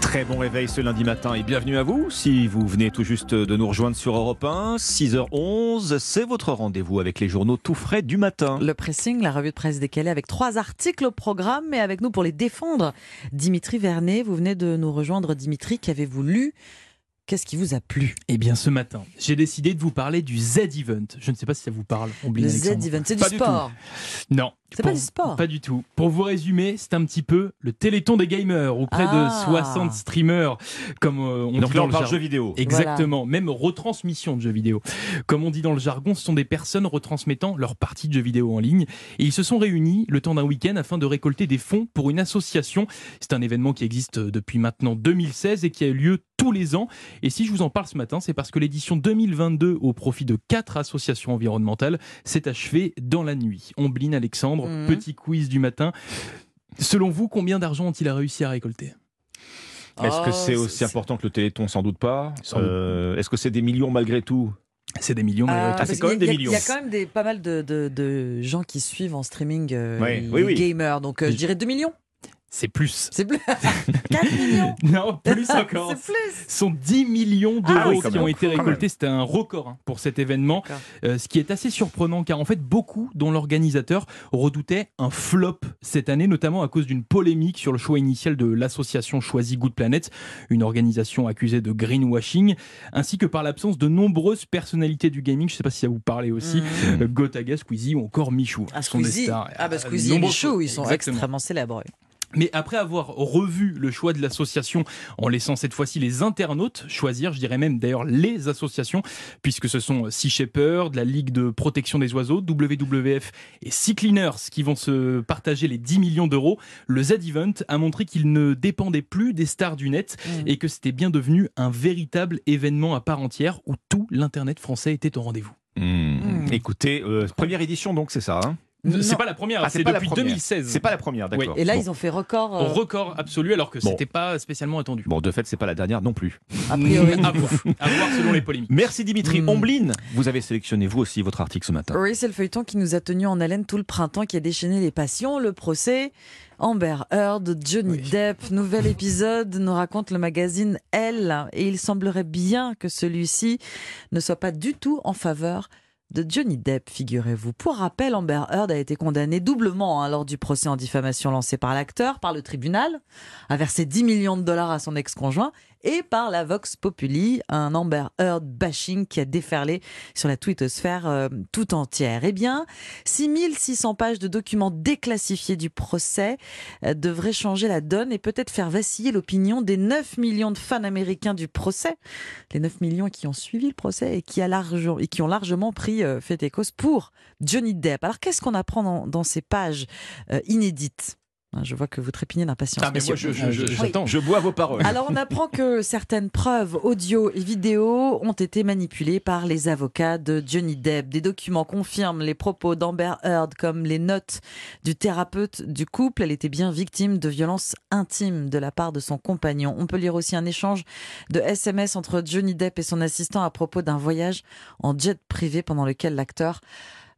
Très bon réveil ce lundi matin et bienvenue à vous. Si vous venez tout juste de nous rejoindre sur Europe 1, 6h11, c'est votre rendez-vous avec les journaux tout frais du matin. Le pressing, la revue de presse décalée avec trois articles au programme, mais avec nous pour les défendre. Dimitri Vernet, vous venez de nous rejoindre. Dimitri, qu'avez-vous lu? Qu'est-ce qui vous a plu? Eh bien, ce matin, j'ai décidé de vous parler du Z-Event. Je ne sais pas si ça vous parle. Le Z-Event, c'est du sport. non. C'est pas du sport. Pas du tout. Pour vous résumer, c'est un petit peu le téléthon des gamers, où près Ah. de 60 streamers, comme euh, on Donc dit là, dans on le parle jargon. jeux vidéo. Exactement, même retransmission de jeux vidéo. Comme on dit dans le jargon, ce sont des personnes retransmettant leur partie de jeux vidéo en ligne. Et ils se sont réunis le temps d'un week-end afin de récolter des fonds pour une association. C'est un événement qui existe depuis maintenant 2016 et qui a eu lieu tous les ans. Et si je vous en parle ce matin, c'est parce que l'édition 2022, au profit de quatre associations environnementales, s'est achevée dans la nuit. Ombline Alexandre, Mhm. petit quiz du matin. Selon vous, combien d'argent ont-ils réussi à récolter? Est-ce que Oh, c'est aussi important que le Téléthon? Sans doute pas. Euh, Est-ce que c'est des millions malgré tout? C'est des millions. malgré Ah, c'est quand même des Il y a millions. quand même des, pas mal de, de- de gens qui suivent en streaming euh, Ouais, les oui, oui. gamers. Donc euh, je dirais 2 millions. C'est plus. C'est plus. 4 millions. Non, plus encore. C'est plus. Ce sont 10 millions d'euros Ah oui, qui ont été récoltés. C'était un record hein, pour cet événement. Euh, ce qui est assez surprenant car en fait beaucoup dont l'organisateur redoutait un flop cette année, notamment à cause d'une polémique sur le choix initial de l'association choisie Good Planet, une organisation accusée de greenwashing, ainsi que par l'absence de nombreuses personnalités du gaming. Je ne sais pas si ça vous parlait aussi. Euh, Gotaga, Squeezie ou encore Michou. Ah, Ce sont des Squeezie. stars. Ah, bah, Euh, Squeezie et Michou, ils sont Exactement. extrêmement célèbres. Mais après avoir revu le choix de l'association, en laissant cette fois-ci les internautes choisir, je dirais même d'ailleurs les associations, puisque ce sont Sea Shepherd, la Ligue de protection des oiseaux, WWF et Sea Cleaners qui vont se partager les 10 millions d'euros, le Z-Event a montré qu'il ne dépendait plus des stars du net Mhm. et que c'était bien devenu un véritable événement à part entière où tout l'Internet français était au rendez-vous. Hmm. Écoutez, euh, première édition donc, c'est ça hein? C'est pas la première, Ah, c'est c'est pas la depuis première. 2016. C'est pas la première, d'accord. Et là, Bon. ils ont fait record. euh, Record absolu alors que Bon. c'était pas spécialement attendu. Bon, de fait, c'est pas la dernière non plus. a priori. à, voir, à voir selon les polémiques. Merci Dimitri. Hmm. Ombline, vous avez sélectionné vous aussi votre article ce matin. Oui, c'est le feuilleton qui nous a tenus en haleine tout le printemps, qui a déchaîné les passions, le procès. Amber Heard, Johnny Oui. Depp, nouvel épisode, nous raconte le magazine Elle. Et il semblerait bien que celui-ci ne soit pas du tout en faveur de Johnny Depp, figurez-vous. Pour rappel, Amber Heard a été condamnée doublement hein, lors du procès en diffamation lancé par l'acteur, par le tribunal, a versé 10 millions de dollars à son ex-conjoint, et par la Vox Populi, un Amber Heard bashing qui a déferlé sur la twittosphère euh, tout entière. Eh bien, 6600 pages de documents déclassifiés du procès euh, devraient changer la donne et peut-être faire vaciller l'opinion des 9 millions de fans américains du procès. Les 9 millions qui ont suivi le procès et qui ont largement pris euh, fait et cause pour Johnny Depp. Alors, qu'est-ce qu'on apprend dans, ces pages euh, inédites? Je vois que vous trépignez d'impatience. Ah, mais moi, messieurs. je- je- je- j'attends. Je bois vos paroles. Alors on apprend que certaines preuves audio et vidéo ont été manipulées par les avocats de Johnny Depp. Des documents confirment les propos d'Amber Heard comme les notes du thérapeute du couple. Elle était bien victime de violences intimes de la part de son compagnon. On peut lire aussi un échange de SMS entre Johnny Depp et son assistant à propos d'un voyage en jet privé pendant lequel l'acteur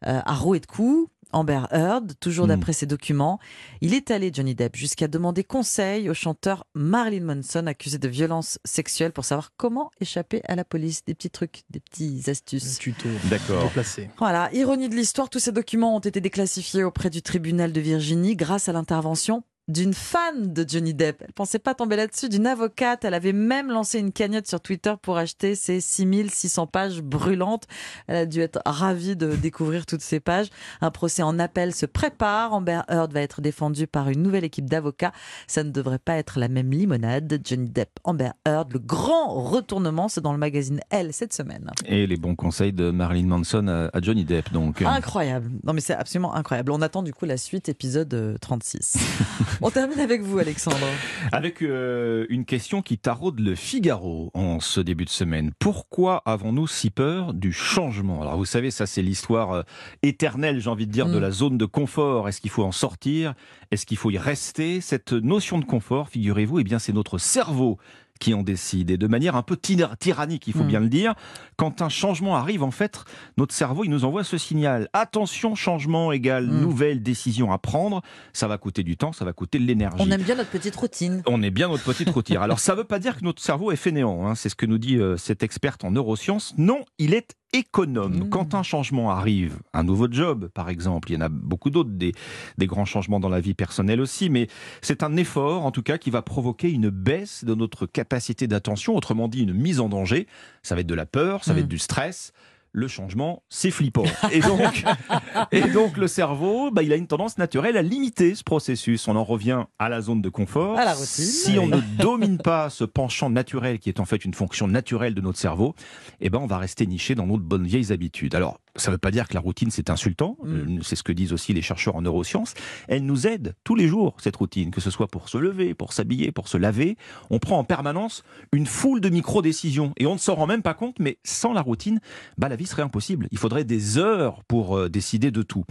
euh, a roué de coups. Amber Heard, toujours Hmm. d'après ses documents, il est allé, Johnny Depp, jusqu'à demander conseil au chanteur Marilyn Manson, accusé de violence sexuelle, pour savoir comment échapper à la police. Des petits trucs, des petites astuces. Tuto D'accord. placé. Voilà, ironie de l'histoire, tous ces documents ont été déclassifiés auprès du tribunal de Virginie grâce à l'intervention d'une fan de Johnny Depp. Elle pensait pas tomber là-dessus, d'une avocate. Elle avait même lancé une cagnotte sur Twitter pour acheter ces 6600 pages brûlantes. Elle a dû être ravie de découvrir toutes ces pages. Un procès en appel se prépare. Amber Heard va être défendue par une nouvelle équipe d'avocats. Ça ne devrait pas être la même limonade. Johnny Depp, Amber Heard, le grand retournement, c'est dans le magazine Elle cette semaine. Et les bons conseils de Marilyn Manson à, Johnny Depp, donc. Incroyable. Non, mais c'est absolument incroyable. On attend du coup la suite, épisode euh, 36. On termine avec vous, Alexandre. Avec euh, une question qui taraude le Figaro en ce début de semaine. Pourquoi avons-nous si peur du changement? Alors vous savez, ça c'est l'histoire euh, éternelle, j'ai envie de dire, de Mm. la zone de confort. Est-ce qu'il faut en sortir? Est-ce qu'il faut y rester? Cette notion de confort, figurez-vous, eh bien c'est notre cerveau qui en décide et de manière un peu tyrannique, il faut Mm. bien le dire. Quand un changement arrive, en fait, notre cerveau, il nous envoie ce signal. Attention, changement égale Mm. nouvelle décision à prendre. Ça va coûter du temps, ça va coûter de l'énergie. On aime bien notre petite routine. On est bien notre petite routière. Alors ça ne veut pas dire que notre cerveau est fainéant, hein. c'est ce que nous dit euh, cette experte en neurosciences. Non, il est économe. Mmh. Quand un changement arrive, un nouveau job par exemple, il y en a beaucoup d'autres, des, des grands changements dans la vie personnelle aussi, mais c'est un effort en tout cas qui va provoquer une baisse de notre capacité d'attention, autrement dit une mise en danger. Ça va être de la peur, ça va être du stress. Le changement, c'est flippant. Et donc, et donc le cerveau, bah, il a une tendance naturelle à limiter ce processus. On en revient à la zone de confort. À la routine. Si on ne domine pas ce penchant naturel qui est en fait une fonction naturelle de notre cerveau, eh ben on va rester niché dans nos bonnes vieilles habitudes. Alors, ça ne veut pas dire que la routine c'est insultant. Mm. Euh, C'est ce que disent aussi les chercheurs en neurosciences. Elle nous aide tous les jours cette routine, que ce soit pour se lever, pour s'habiller, pour se laver. On prend en permanence une foule de micro-décisions et on ne s'en rend même pas compte. Mais sans la routine, bah la vie serait impossible. Il faudrait des heures pour euh, décider de tout.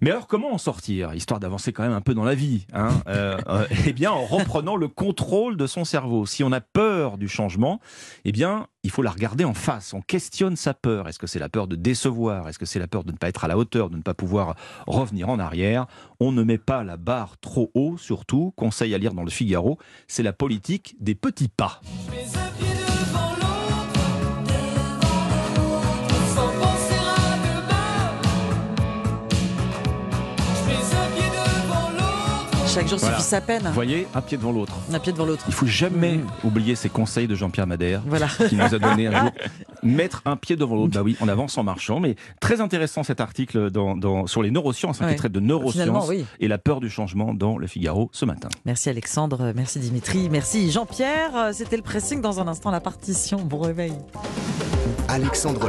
Mais alors, comment en sortir, histoire d'avancer quand même un peu dans la vie hein Euh, euh, Eh bien, en reprenant le contrôle de son cerveau. Si on a peur du changement, eh bien, il faut la regarder en face. On questionne sa peur. Est-ce que c'est la peur de décevoir Est-ce que c'est la peur de ne pas être à la hauteur, de ne pas pouvoir revenir en arrière? On ne met pas la barre trop haut, surtout. Conseil à lire dans le Figaro, c'est la politique des petits pas. Chaque jour Voilà. suffit sa peine. Vous voyez, un pied devant l'autre. Un pied devant l'autre. Il faut jamais Mhm. oublier ces conseils de Jean-Pierre Madère. Voilà. qui nous a donné un jour mettre un pied devant l'autre. Bah oui, on avance en marchant. Mais très intéressant cet article dans, dans- sur les neurosciences, hein, Ouais. qui traite de neurosciences oui. et la peur du changement dans le Figaro ce matin. Merci Alexandre, merci Dimitri, merci Jean-Pierre. C'était le pressing dans un instant, la partition. Bon réveil. Alexandre